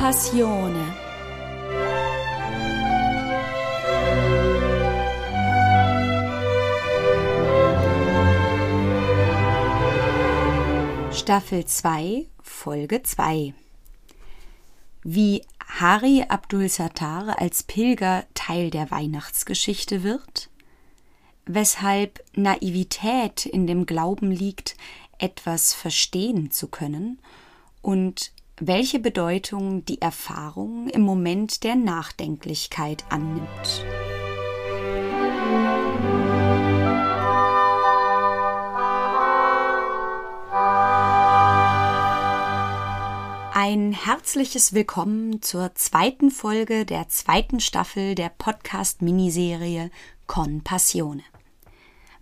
Passione. Staffel 2, Folge 2. Wie Hari Abdul Sattar als Pilger Teil der Weihnachtsgeschichte wird, weshalb Naivität in dem Glauben liegt, etwas verstehen zu können und welche Bedeutung die Erfahrung im Moment der Nachdenklichkeit annimmt. Ein herzliches Willkommen zur zweiten Folge der zweiten Staffel der Podcast-Miniserie Con Passione.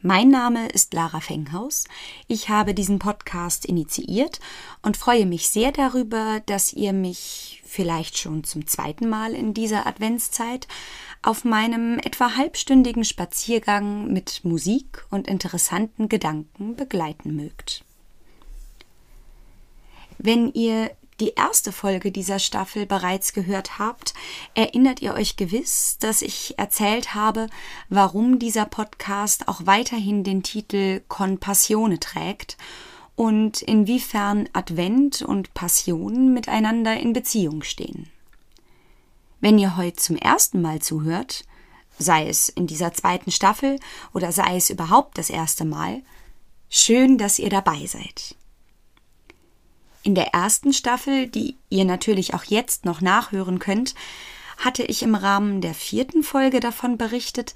Mein Name ist Lara Fenghaus. Ich habe diesen Podcast initiiert und freue mich sehr darüber, dass ihr mich vielleicht schon zum zweiten Mal in dieser Adventszeit auf meinem etwa halbstündigen Spaziergang mit Musik und interessanten Gedanken begleiten mögt. Wenn ihr die erste Folge dieser Staffel bereits gehört habt, erinnert ihr euch gewiss, dass ich erzählt habe, warum dieser Podcast auch weiterhin den Titel Compassione trägt und inwiefern Advent und Passion miteinander in Beziehung stehen. Wenn ihr heute zum ersten Mal zuhört, sei es in dieser zweiten Staffel oder sei es überhaupt das erste Mal, schön, dass ihr dabei seid. In der ersten Staffel, die ihr natürlich auch jetzt noch nachhören könnt, hatte ich im Rahmen der vierten Folge davon berichtet,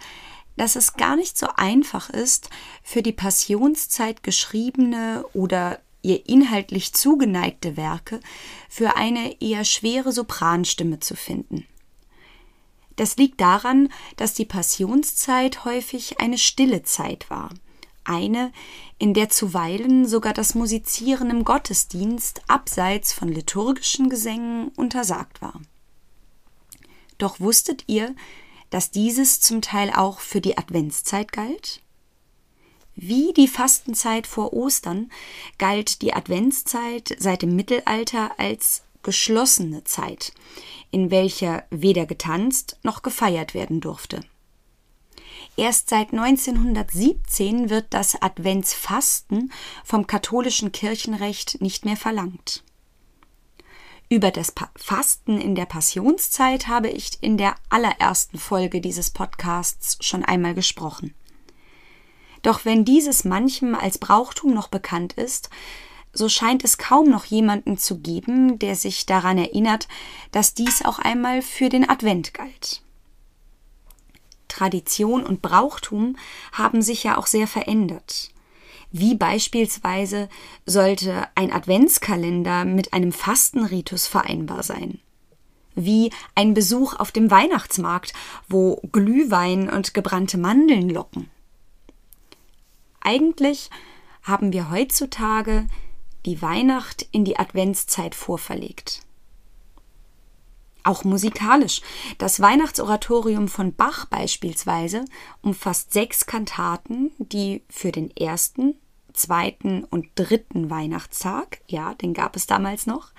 dass es gar nicht so einfach ist, für die Passionszeit geschriebene oder ihr inhaltlich zugeneigte Werke für eine eher schwere Sopranstimme zu finden. Das liegt daran, dass die Passionszeit häufig eine stille Zeit war – eine, in der zuweilen sogar das Musizieren im Gottesdienst abseits von liturgischen Gesängen untersagt war. Doch wusstet ihr, dass dieses zum Teil auch für die Adventszeit galt? Wie die Fastenzeit vor Ostern galt die Adventszeit seit dem Mittelalter als geschlossene Zeit, in welcher weder getanzt noch gefeiert werden durfte. Erst seit 1917 wird das Adventsfasten vom katholischen Kirchenrecht nicht mehr verlangt. Über das Fasten in der Passionszeit habe ich in der allerersten Folge dieses Podcasts schon einmal gesprochen. Doch wenn dieses manchem als Brauchtum noch bekannt ist, so scheint es kaum noch jemanden zu geben, der sich daran erinnert, dass dies auch einmal für den Advent galt. Tradition und Brauchtum haben sich ja auch sehr verändert. Wie beispielsweise sollte ein Adventskalender mit einem Fastenritus vereinbar sein? Wie ein Besuch auf dem Weihnachtsmarkt, wo Glühwein und gebrannte Mandeln locken? Eigentlich haben wir heutzutage die Weihnacht in die Adventszeit vorverlegt. Auch musikalisch. Das Weihnachtsoratorium von Bach beispielsweise umfasst sechs Kantaten, die für den ersten, zweiten und dritten Weihnachtstag, ja, den gab es damals noch,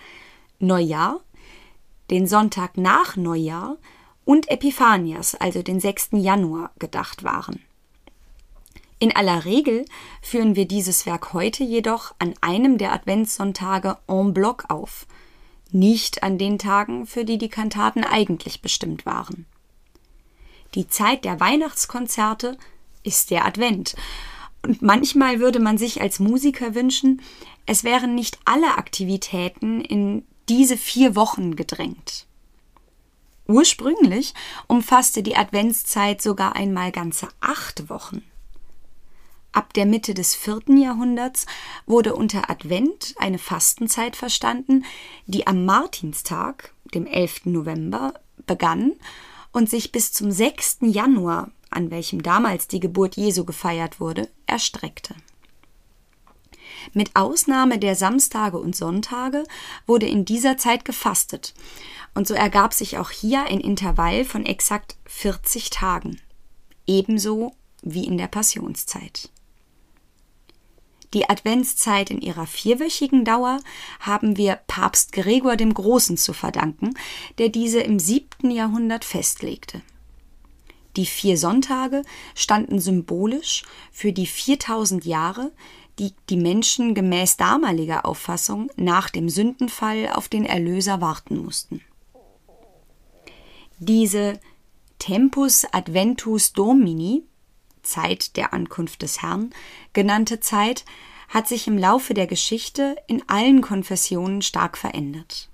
Neujahr, den Sonntag nach Neujahr und Epiphanias, also den 6. Januar, gedacht waren. In aller Regel führen wir dieses Werk heute jedoch an einem der Adventssonntage en bloc auf – nicht an den Tagen, für die die Kantaten eigentlich bestimmt waren. Die Zeit der Weihnachtskonzerte ist der Advent, und manchmal würde man sich als Musiker wünschen, es wären nicht alle Aktivitäten in diese vier Wochen gedrängt. Ursprünglich umfasste die Adventszeit sogar einmal ganze acht Wochen. Ab der Mitte des vierten Jahrhunderts wurde unter Advent eine Fastenzeit verstanden, die am Martinstag, dem 11. November, begann und sich bis zum 6. Januar, an welchem damals die Geburt Jesu gefeiert wurde, erstreckte. Mit Ausnahme der Samstage und Sonntage wurde in dieser Zeit gefastet, und so ergab sich auch hier ein Intervall von exakt 40 Tagen, ebenso wie in der Passionszeit. Die Adventszeit in ihrer vierwöchigen Dauer haben wir Papst Gregor dem Großen zu verdanken, der diese im siebten Jahrhundert festlegte. Die vier Sonntage standen symbolisch für die 4000 Jahre, die die Menschen gemäß damaliger Auffassung nach dem Sündenfall auf den Erlöser warten mussten. Diese Tempus Adventus Domini, Zeit der Ankunft des Herrn, genannte Zeit hat sich im Laufe der Geschichte in allen Konfessionen stark verändert.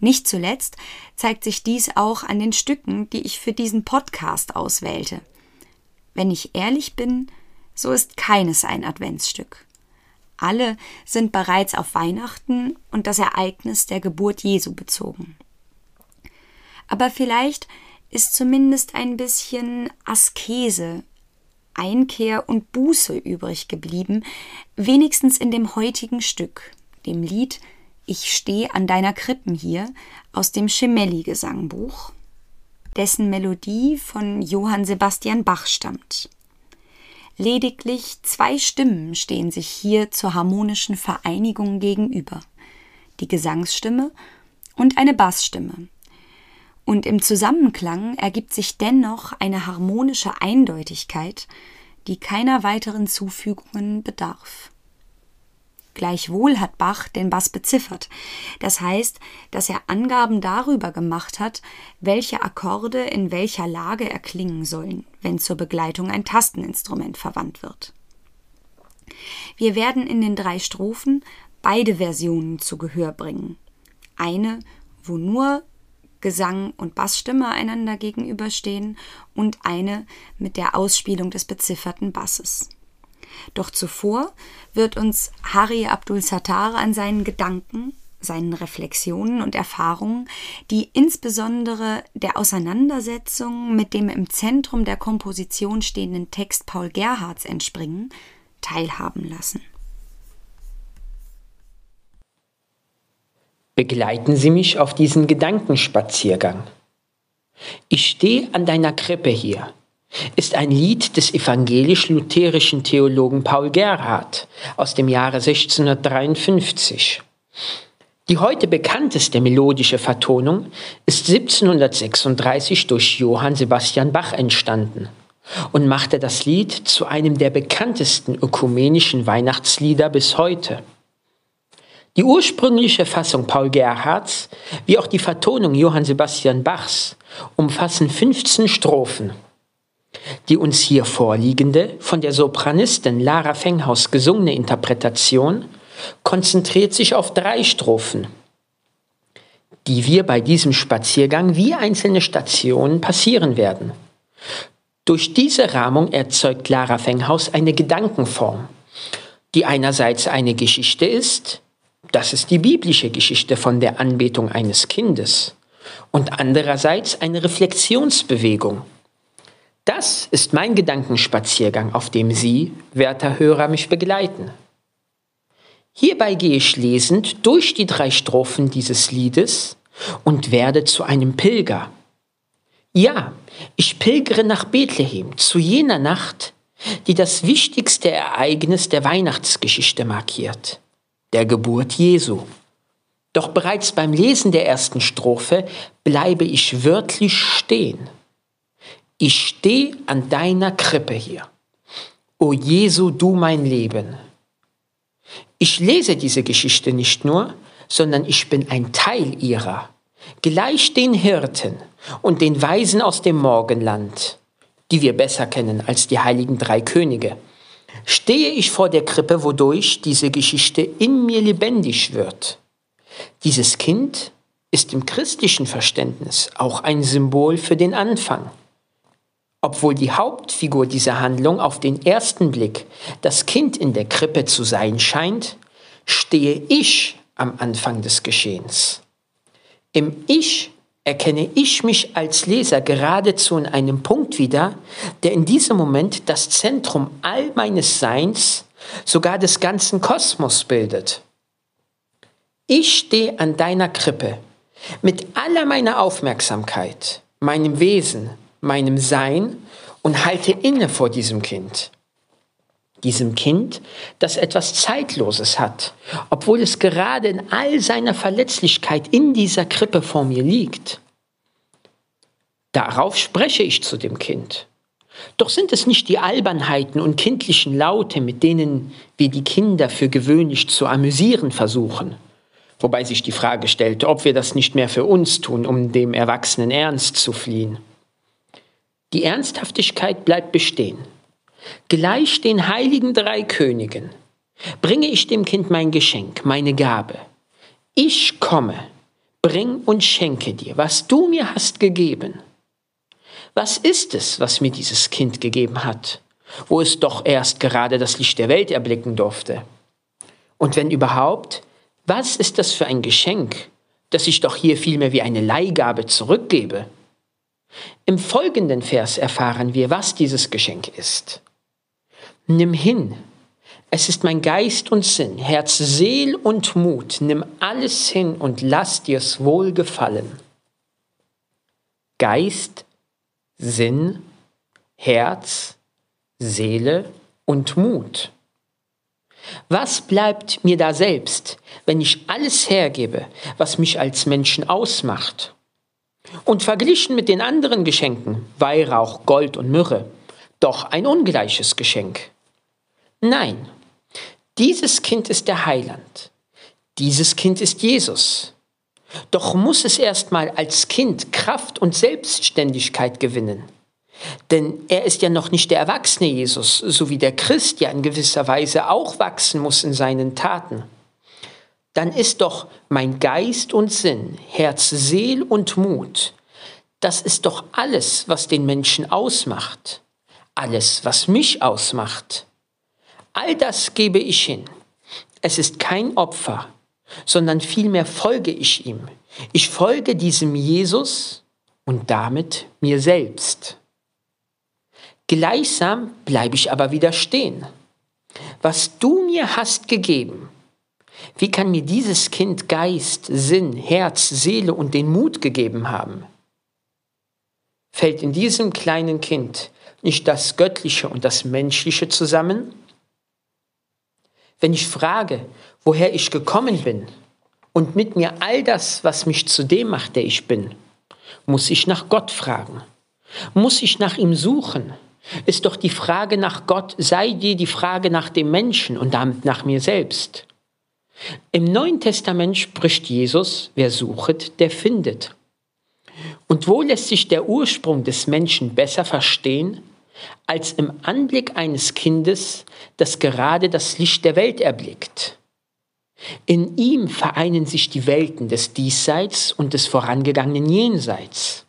Nicht zuletzt zeigt sich dies auch an den Stücken, die ich für diesen Podcast auswählte. Wenn ich ehrlich bin, so ist keines ein Adventsstück. Alle sind bereits auf Weihnachten und das Ereignis der Geburt Jesu bezogen. Aber vielleicht ist zumindest ein bisschen Askese, Einkehr und Buße übrig geblieben, wenigstens in dem heutigen Stück, dem Lied Ich steh an deiner Krippen hier aus dem Schemelli-Gesangbuch, dessen Melodie von Johann Sebastian Bach stammt. Lediglich zwei Stimmen stehen sich hier zur harmonischen Vereinigung gegenüber, die Gesangsstimme und eine Bassstimme, und im Zusammenklang ergibt sich dennoch eine harmonische Eindeutigkeit, die keiner weiteren Zufügungen bedarf. Gleichwohl hat Bach den Bass beziffert. Das heißt, dass er Angaben darüber gemacht hat, welche Akkorde in welcher Lage erklingen sollen, wenn zur Begleitung ein Tasteninstrument verwandt wird. Wir werden in den drei Strophen beide Versionen zu Gehör bringen. Eine, wo nur Gesang und Bassstimme einander gegenüberstehen und eine mit der Ausspielung des bezifferten Basses. Doch zuvor wird uns Hari Abdul Sattar an seinen Gedanken, seinen Reflexionen und Erfahrungen, die insbesondere der Auseinandersetzung mit dem im Zentrum der Komposition stehenden Text Paul Gerhards entspringen, teilhaben lassen. Begleiten Sie mich auf diesen Gedankenspaziergang. Ich stehe an deiner Krippe hier ist ein Lied des evangelisch-lutherischen Theologen Paul Gerhard aus dem Jahre 1653. Die heute bekannteste melodische Vertonung ist 1736 durch Johann Sebastian Bach entstanden und machte das Lied zu einem der bekanntesten ökumenischen Weihnachtslieder bis heute. Die ursprüngliche Fassung Paul Gerhards wie auch die Vertonung Johann Sebastian Bachs umfassen 15 Strophen. Die uns hier vorliegende, von der Sopranistin Lara Fenghaus gesungene Interpretation konzentriert sich auf drei Strophen, die wir bei diesem Spaziergang wie einzelne Stationen passieren werden. Durch diese Rahmung erzeugt Lara Fenghaus eine Gedankenform, die einerseits eine Geschichte ist, das ist die biblische Geschichte von der Anbetung eines Kindes. Und andererseits eine Reflexionsbewegung. Das ist mein Gedankenspaziergang, auf dem Sie, werter Hörer, mich begleiten. Hierbei gehe ich lesend durch die drei Strophen dieses Liedes und werde zu einem Pilger. Ja, ich pilgere nach Bethlehem, zu jener Nacht, die das wichtigste Ereignis der Weihnachtsgeschichte markiert der Geburt Jesu. Doch bereits beim Lesen der ersten Strophe bleibe ich wörtlich stehen. Ich stehe an deiner Krippe hier. O Jesu, du mein Leben. Ich lese diese Geschichte nicht nur, sondern ich bin ein Teil ihrer, gleich den Hirten und den Weisen aus dem Morgenland, die wir besser kennen als die heiligen drei Könige stehe ich vor der Krippe, wodurch diese Geschichte in mir lebendig wird. Dieses Kind ist im christlichen Verständnis auch ein Symbol für den Anfang. Obwohl die Hauptfigur dieser Handlung auf den ersten Blick das Kind in der Krippe zu sein scheint, stehe ich am Anfang des Geschehens. Im Ich erkenne ich mich als Leser geradezu in einem Punkt wieder, der in diesem Moment das Zentrum all meines Seins, sogar des ganzen Kosmos bildet. Ich stehe an deiner Krippe mit aller meiner Aufmerksamkeit, meinem Wesen, meinem Sein und halte inne vor diesem Kind. Diesem Kind, das etwas Zeitloses hat, obwohl es gerade in all seiner Verletzlichkeit in dieser Krippe vor mir liegt. Darauf spreche ich zu dem Kind. Doch sind es nicht die Albernheiten und kindlichen Laute, mit denen wir die Kinder für gewöhnlich zu amüsieren versuchen, wobei sich die Frage stellt, ob wir das nicht mehr für uns tun, um dem erwachsenen Ernst zu fliehen. Die Ernsthaftigkeit bleibt bestehen. Gleich den heiligen drei Königen bringe ich dem Kind mein Geschenk, meine Gabe. Ich komme, bring und schenke dir, was du mir hast gegeben. Was ist es, was mir dieses Kind gegeben hat, wo es doch erst gerade das Licht der Welt erblicken durfte? Und wenn überhaupt, was ist das für ein Geschenk, das ich doch hier vielmehr wie eine Leihgabe zurückgebe? Im folgenden Vers erfahren wir, was dieses Geschenk ist. Nimm hin. Es ist mein Geist und Sinn, Herz, Seel und Mut. Nimm alles hin und lass dir's wohl gefallen. Geist, Sinn, Herz, Seele und Mut. Was bleibt mir da selbst, wenn ich alles hergebe, was mich als Menschen ausmacht? Und verglichen mit den anderen Geschenken, Weihrauch, Gold und Myrrhe, doch ein ungleiches Geschenk. Nein, dieses Kind ist der Heiland. Dieses Kind ist Jesus. Doch muss es erstmal als Kind Kraft und Selbstständigkeit gewinnen. Denn er ist ja noch nicht der erwachsene Jesus, so wie der Christ ja in gewisser Weise auch wachsen muss in seinen Taten. Dann ist doch mein Geist und Sinn, Herz, Seel und Mut, das ist doch alles, was den Menschen ausmacht, alles, was mich ausmacht. All das gebe ich hin. Es ist kein Opfer, sondern vielmehr folge ich ihm. Ich folge diesem Jesus und damit mir selbst. Gleichsam bleibe ich aber wieder stehen. Was du mir hast gegeben, wie kann mir dieses Kind Geist, Sinn, Herz, Seele und den Mut gegeben haben? Fällt in diesem kleinen Kind nicht das Göttliche und das Menschliche zusammen? Wenn ich frage, woher ich gekommen bin und mit mir all das, was mich zu dem macht, der ich bin, muss ich nach Gott fragen, muss ich nach ihm suchen. Ist doch die Frage nach Gott, sei dir die Frage nach dem Menschen und damit nach mir selbst. Im Neuen Testament spricht Jesus, wer suchet, der findet. Und wo lässt sich der Ursprung des Menschen besser verstehen als im Anblick eines Kindes, das gerade das Licht der Welt erblickt. In ihm vereinen sich die Welten des Diesseits und des vorangegangenen Jenseits.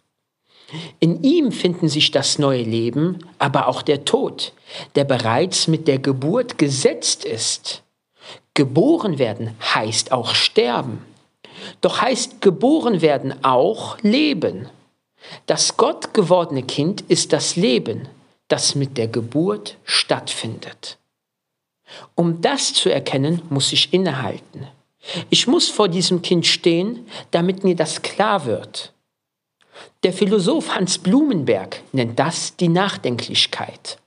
In ihm finden sich das neue Leben, aber auch der Tod, der bereits mit der Geburt gesetzt ist. Geboren werden heißt auch sterben. Doch heißt geboren werden auch Leben. Das Gott gewordene Kind ist das Leben, das mit der Geburt stattfindet. Um das zu erkennen, muss ich innehalten. Ich muss vor diesem Kind stehen, damit mir das klar wird. Der Philosoph Hans Blumenberg nennt das die Nachdenklichkeit.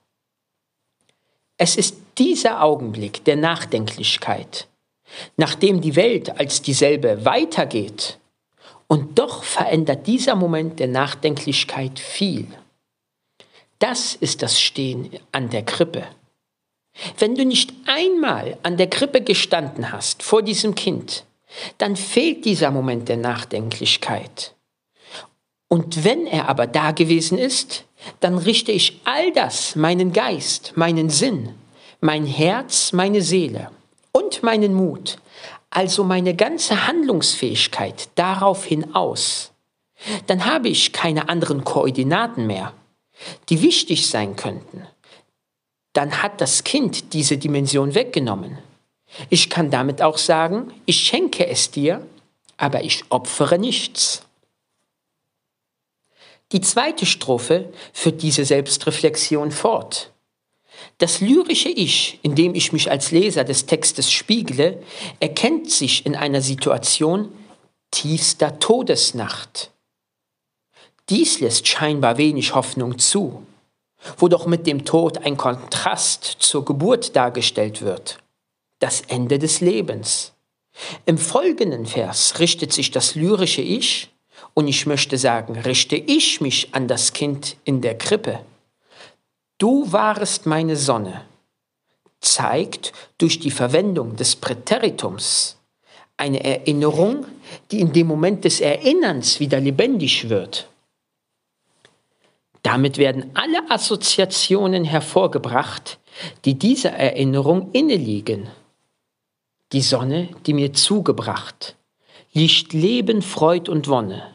Es ist dieser Augenblick der Nachdenklichkeit, nachdem die Welt als dieselbe weitergeht, und doch verändert dieser Moment der Nachdenklichkeit viel. Das ist das Stehen an der Krippe. Wenn du nicht einmal an der Krippe gestanden hast vor diesem Kind, dann fehlt dieser Moment der Nachdenklichkeit. Und wenn er aber da gewesen ist, dann richte ich all das, meinen Geist, meinen Sinn, mein Herz, meine Seele und meinen Mut, also meine ganze Handlungsfähigkeit daraufhin aus. Dann habe ich keine anderen Koordinaten mehr die wichtig sein könnten, dann hat das Kind diese Dimension weggenommen. Ich kann damit auch sagen, ich schenke es dir, aber ich opfere nichts. Die zweite Strophe führt diese Selbstreflexion fort. Das lyrische Ich, in dem ich mich als Leser des Textes spiegle, erkennt sich in einer Situation tiefster Todesnacht. Dies lässt scheinbar wenig Hoffnung zu. wo doch mit dem Tod ein Kontrast zur Geburt dargestellt wird. Das Ende des Lebens. Im folgenden Vers richtet sich das lyrische Ich, und ich möchte sagen, richte ich mich an das Kind in der Krippe. Du warest meine Sonne, zeigt durch die Verwendung des Präteritums eine Erinnerung, die in dem Moment des Erinnerns wieder lebendig wird. Damit werden alle Assoziationen hervorgebracht, die dieser Erinnerung inneliegen. Die Sonne, die mir zugebracht, Licht Leben, Freud und Wonne.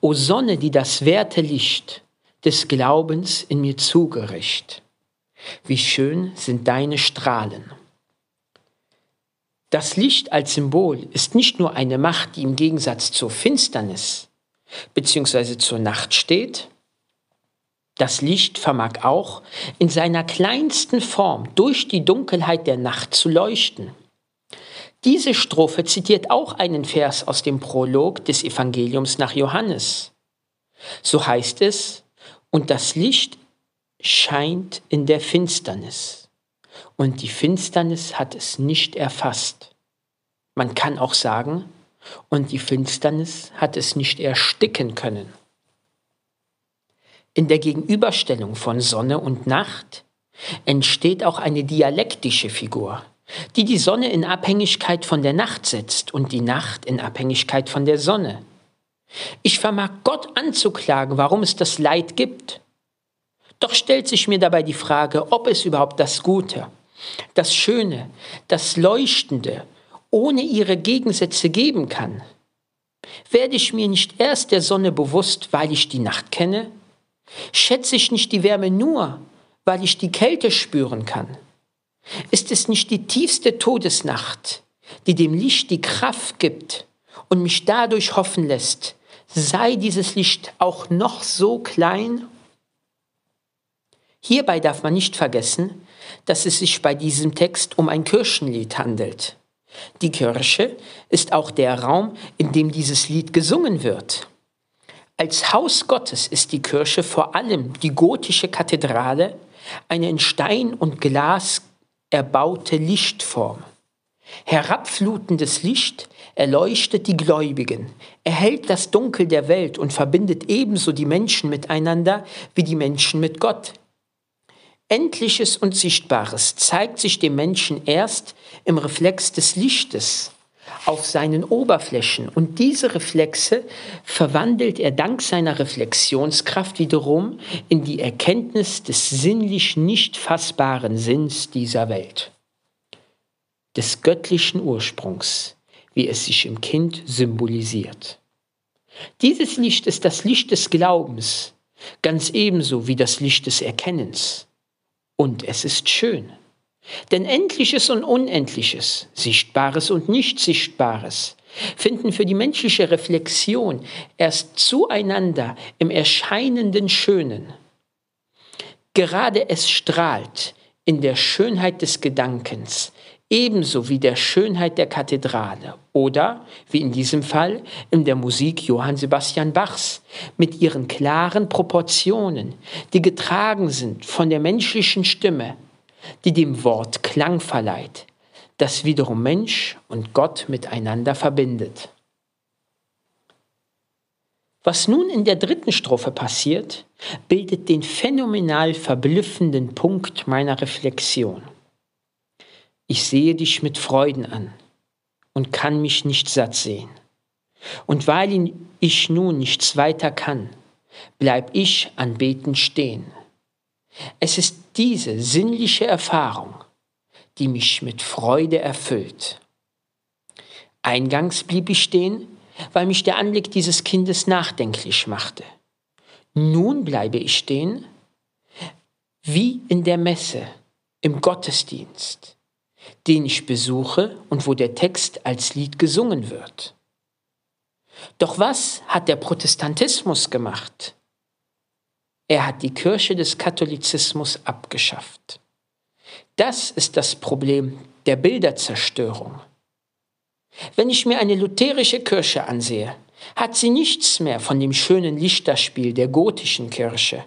O Sonne, die das werte Licht des Glaubens in mir zugericht. Wie schön sind deine Strahlen. Das Licht als Symbol ist nicht nur eine Macht, die im Gegensatz zur Finsternis bzw. zur Nacht steht. Das Licht vermag auch in seiner kleinsten Form durch die Dunkelheit der Nacht zu leuchten. Diese Strophe zitiert auch einen Vers aus dem Prolog des Evangeliums nach Johannes. So heißt es, und das Licht scheint in der Finsternis, und die Finsternis hat es nicht erfasst. Man kann auch sagen, und die Finsternis hat es nicht ersticken können. In der Gegenüberstellung von Sonne und Nacht entsteht auch eine dialektische Figur, die die Sonne in Abhängigkeit von der Nacht setzt und die Nacht in Abhängigkeit von der Sonne. Ich vermag Gott anzuklagen, warum es das Leid gibt. Doch stellt sich mir dabei die Frage, ob es überhaupt das Gute, das Schöne, das Leuchtende ohne ihre Gegensätze geben kann. Werde ich mir nicht erst der Sonne bewusst, weil ich die Nacht kenne? Schätze ich nicht die Wärme nur, weil ich die Kälte spüren kann? Ist es nicht die tiefste Todesnacht, die dem Licht die Kraft gibt und mich dadurch hoffen lässt, sei dieses Licht auch noch so klein? Hierbei darf man nicht vergessen, dass es sich bei diesem Text um ein Kirchenlied handelt. Die Kirche ist auch der Raum, in dem dieses Lied gesungen wird. Als Haus Gottes ist die Kirche vor allem die gotische Kathedrale, eine in Stein und Glas erbaute Lichtform. Herabflutendes Licht erleuchtet die Gläubigen, erhält das Dunkel der Welt und verbindet ebenso die Menschen miteinander wie die Menschen mit Gott. Endliches und Sichtbares zeigt sich dem Menschen erst im Reflex des Lichtes auf seinen Oberflächen und diese Reflexe verwandelt er dank seiner Reflexionskraft wiederum in die Erkenntnis des sinnlich nicht fassbaren Sinns dieser Welt, des göttlichen Ursprungs, wie es sich im Kind symbolisiert. Dieses Licht ist das Licht des Glaubens, ganz ebenso wie das Licht des Erkennens. Und es ist schön. Denn Endliches und Unendliches, Sichtbares und Nicht-Sichtbares finden für die menschliche Reflexion erst zueinander im erscheinenden Schönen. Gerade es strahlt in der Schönheit des Gedankens, ebenso wie der Schönheit der Kathedrale oder, wie in diesem Fall, in der Musik Johann Sebastian Bachs mit ihren klaren Proportionen, die getragen sind von der menschlichen Stimme, die dem Wort Klang verleiht, das wiederum Mensch und Gott miteinander verbindet. Was nun in der dritten Strophe passiert, bildet den phänomenal verblüffenden Punkt meiner Reflexion. Ich sehe dich mit Freuden an und kann mich nicht satt sehen. Und weil ich nun nichts weiter kann, bleib ich anbetend stehen. Es ist diese sinnliche Erfahrung, die mich mit Freude erfüllt. Eingangs blieb ich stehen, weil mich der Anblick dieses Kindes nachdenklich machte. Nun bleibe ich stehen, wie in der Messe, im Gottesdienst, den ich besuche und wo der Text als Lied gesungen wird. Doch was hat der Protestantismus gemacht? Er hat die Kirche des Katholizismus abgeschafft. Das ist das Problem der Bilderzerstörung. Wenn ich mir eine lutherische Kirche ansehe, hat sie nichts mehr von dem schönen Lichterspiel der gotischen Kirche,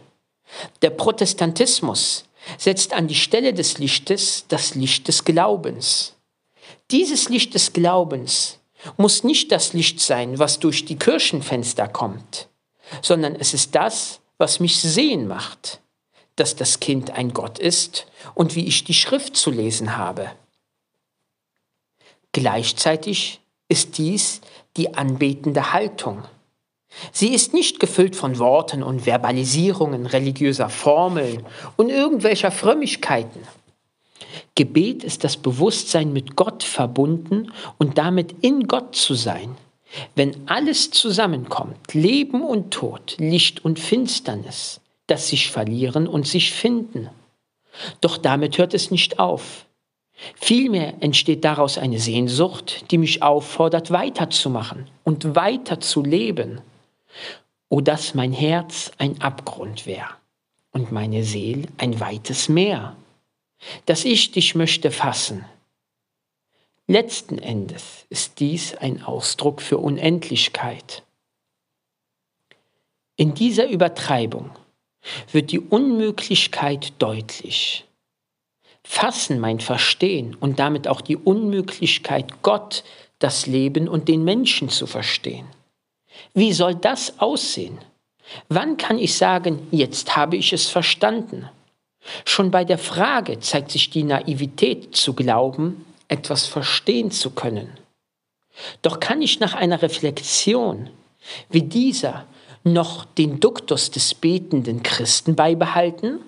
Der Protestantismus setzt an die Stelle des Lichtes das Licht des Glaubens. Dieses Licht des Glaubens muss nicht das Licht sein, was durch die Kirchenfenster kommt, sondern es ist das, was mich sehen macht, dass das Kind ein Gott ist und wie ich die Schrift zu lesen habe. Gleichzeitig ist dies die anbetende Haltung. Sie ist nicht gefüllt von Worten und Verbalisierungen religiöser Formeln und irgendwelcher Frömmigkeiten. Gebet ist das Bewusstsein mit Gott verbunden und damit in Gott zu sein. Wenn alles zusammenkommt, Leben und Tod, Licht und Finsternis, das sich verlieren und sich finden. Doch damit hört es nicht auf. Vielmehr entsteht daraus eine Sehnsucht, die mich auffordert, weiterzumachen und weiter zu leben. O dass mein Herz ein Abgrund wär und meine Seel ein weites Meer, dass ich dich möchte fassen. Letzten Endes ist dies ein Ausdruck für Unendlichkeit. In dieser Übertreibung wird die Unmöglichkeit deutlich. Fassen mein Verstehen und damit auch die Unmöglichkeit, Gott, das Leben und den Menschen zu verstehen. Wie soll das aussehen? Wann kann ich sagen, jetzt habe ich es verstanden? Schon bei der Frage zeigt sich die Naivität zu glauben, etwas verstehen zu können. Doch kann ich nach einer Reflexion wie dieser noch den Duktus des betenden Christen beibehalten?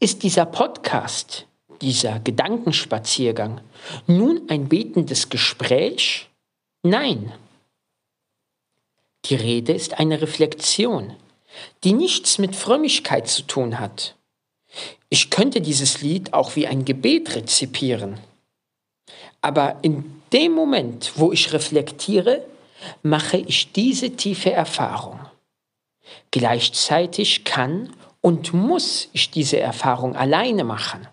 Ist dieser Podcast, dieser Gedankenspaziergang nun ein betendes Gespräch? Nein. Die Rede ist eine Reflexion, die nichts mit Frömmigkeit zu tun hat. Ich könnte dieses Lied auch wie ein Gebet rezipieren. Aber in dem Moment, wo ich reflektiere, mache ich diese tiefe Erfahrung. Gleichzeitig kann und muss ich diese Erfahrung alleine machen.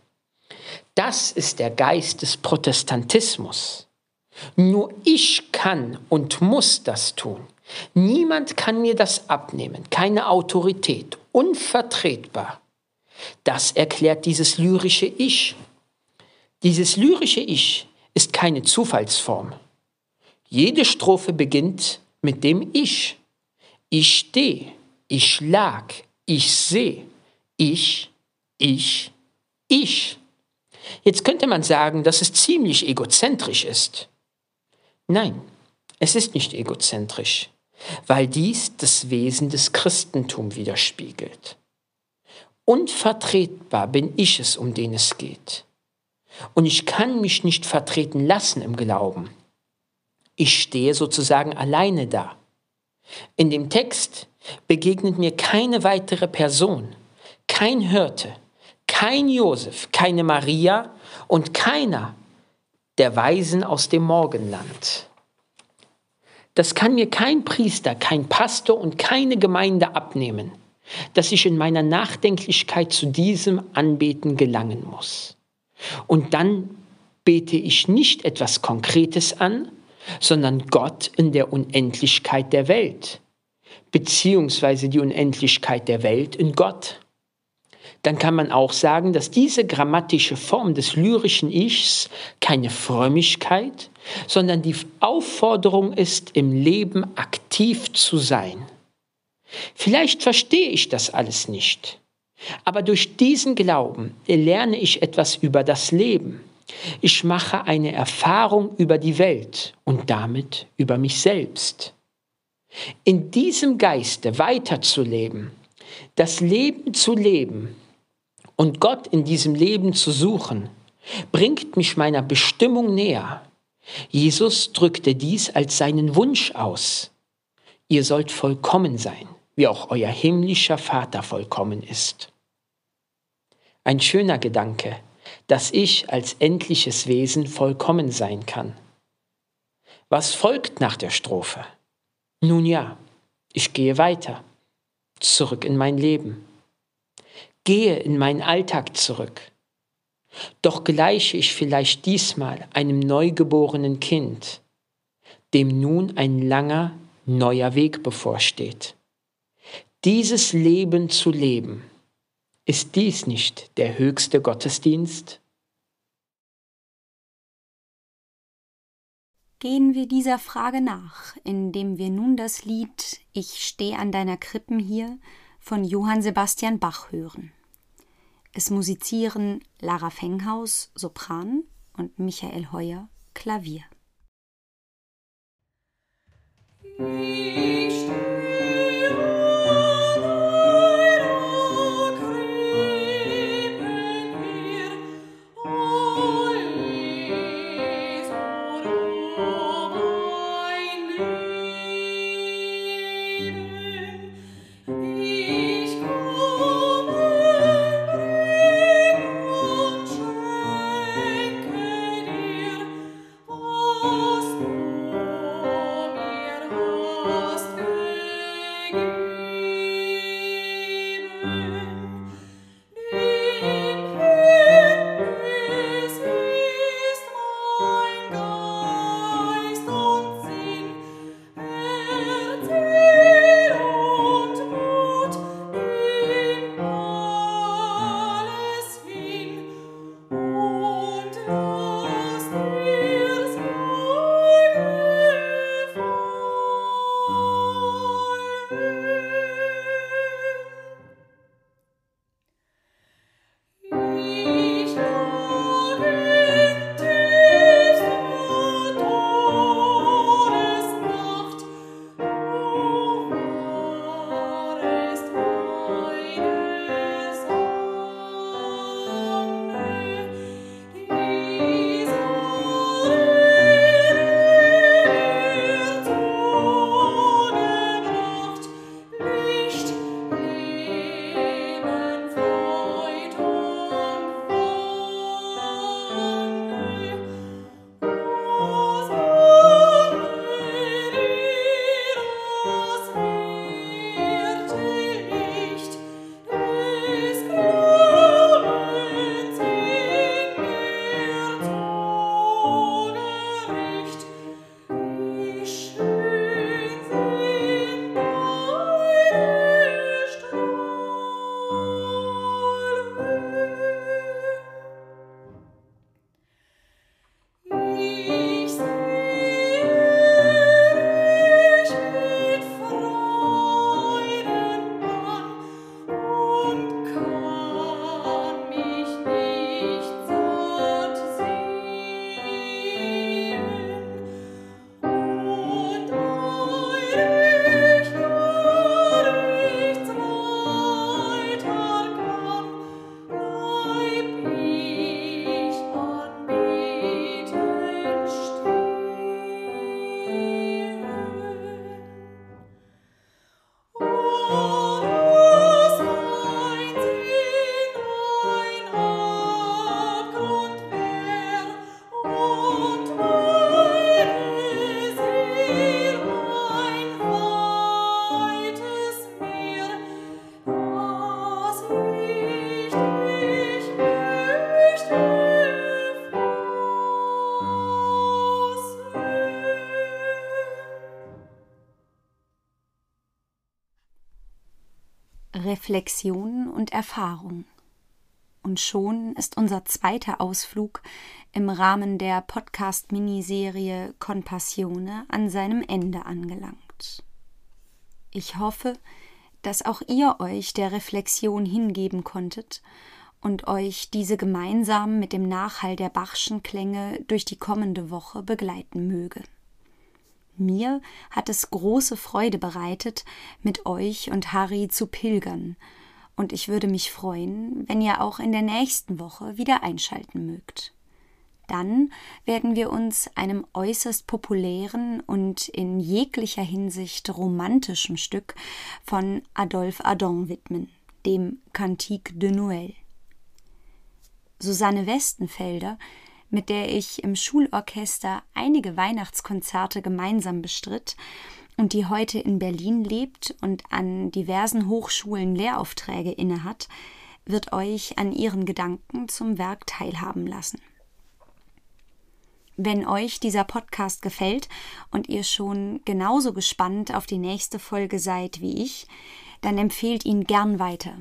Das ist der Geist des Protestantismus. Nur ich kann und muss das tun. Niemand kann mir das abnehmen, keine Autorität, unvertretbar. Das erklärt dieses lyrische Ich. Dieses lyrische Ich ist keine Zufallsform. Jede Strophe beginnt mit dem Ich. Ich stehe, ich lag, ich sehe, ich, ich, ich. Jetzt könnte man sagen, dass es ziemlich egozentrisch ist. Nein, es ist nicht egozentrisch, weil dies das Wesen des Christentums widerspiegelt. Unvertretbar bin ich es, um den es geht. Und ich kann mich nicht vertreten lassen im Glauben. Ich stehe sozusagen alleine da. In dem Text begegnet mir keine weitere Person, kein Hirte, kein Josef, keine Maria und keiner der Weisen aus dem Morgenland. Das kann mir kein Priester, kein Pastor und keine Gemeinde abnehmen, dass ich in meiner Nachdenklichkeit zu diesem Anbeten gelangen muss. Und dann bete ich nicht etwas Konkretes an, sondern Gott in der Unendlichkeit der Welt, beziehungsweise die Unendlichkeit der Welt in Gott. Dann kann man auch sagen, dass diese grammatische Form des lyrischen Ichs keine Frömmigkeit, sondern die Aufforderung ist, im Leben aktiv zu sein. Vielleicht verstehe ich das alles nicht, aber durch diesen Glauben lerne ich etwas über das Leben ich mache eine Erfahrung über die Welt und damit über mich selbst. In diesem Geiste weiterzuleben, das Leben zu leben und Gott in diesem Leben zu suchen, bringt mich meiner Bestimmung näher. Jesus drückte dies als seinen Wunsch aus. Ihr sollt vollkommen sein, wie auch euer himmlischer Vater vollkommen ist. Ein schöner Gedanke, dass ich als endliches Wesen vollkommen sein kann. Was folgt nach der Strophe? Nun ja, ich gehe weiter, zurück in mein Leben, gehe in meinen Alltag zurück. Doch gleiche ich vielleicht diesmal einem neugeborenen Kind, dem nun ein langer, neuer Weg bevorsteht. Dieses Leben zu leben. Ist dies nicht der höchste Gottesdienst? Gehen wir dieser Frage nach, indem wir nun das Lied Ich steh an deiner Krippen hier von Johann Sebastian Bach hören. Es musizieren Lara Fenghaus, Sopran und Michael Heuer, Klavier. Ich Reflexion und Erfahrung. Und schon ist unser zweiter Ausflug im Rahmen der Podcast-Miniserie Compassione an seinem Ende angelangt. Ich hoffe, dass auch ihr euch der Reflexion hingeben konntet und euch diese gemeinsam mit dem Nachhall der Bachschen Klänge durch die kommende Woche begleiten möge. Mir hat es große Freude bereitet, mit euch und Harry zu pilgern, und ich würde mich freuen, wenn ihr auch in der nächsten Woche wieder einschalten mögt. Dann werden wir uns einem äußerst populären und in jeglicher Hinsicht romantischen Stück von Adolphe Adon widmen, dem Cantique de Noël. Susanne Westenfelder mit der ich im Schulorchester einige Weihnachtskonzerte gemeinsam bestritt und die heute in Berlin lebt und an diversen Hochschulen Lehraufträge innehat, wird euch an ihren Gedanken zum Werk teilhaben lassen. Wenn euch dieser Podcast gefällt und ihr schon genauso gespannt auf die nächste Folge seid wie ich, dann empfehlt ihn gern weiter.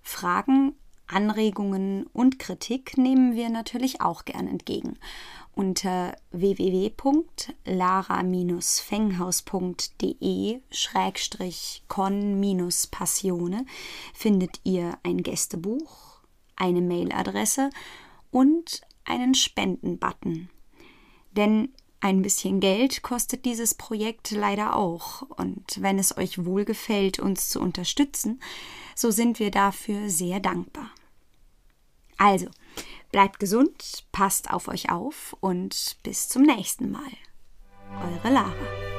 Fragen, Anregungen und Kritik nehmen wir natürlich auch gern entgegen. Unter www.lara-fenghaus.de-con-passione findet ihr ein Gästebuch, eine Mailadresse und einen Spenden-Button. Denn ein bisschen Geld kostet dieses Projekt leider auch. Und wenn es euch wohlgefällt, uns zu unterstützen, so sind wir dafür sehr dankbar. Also, bleibt gesund, passt auf euch auf und bis zum nächsten Mal. Eure Lara.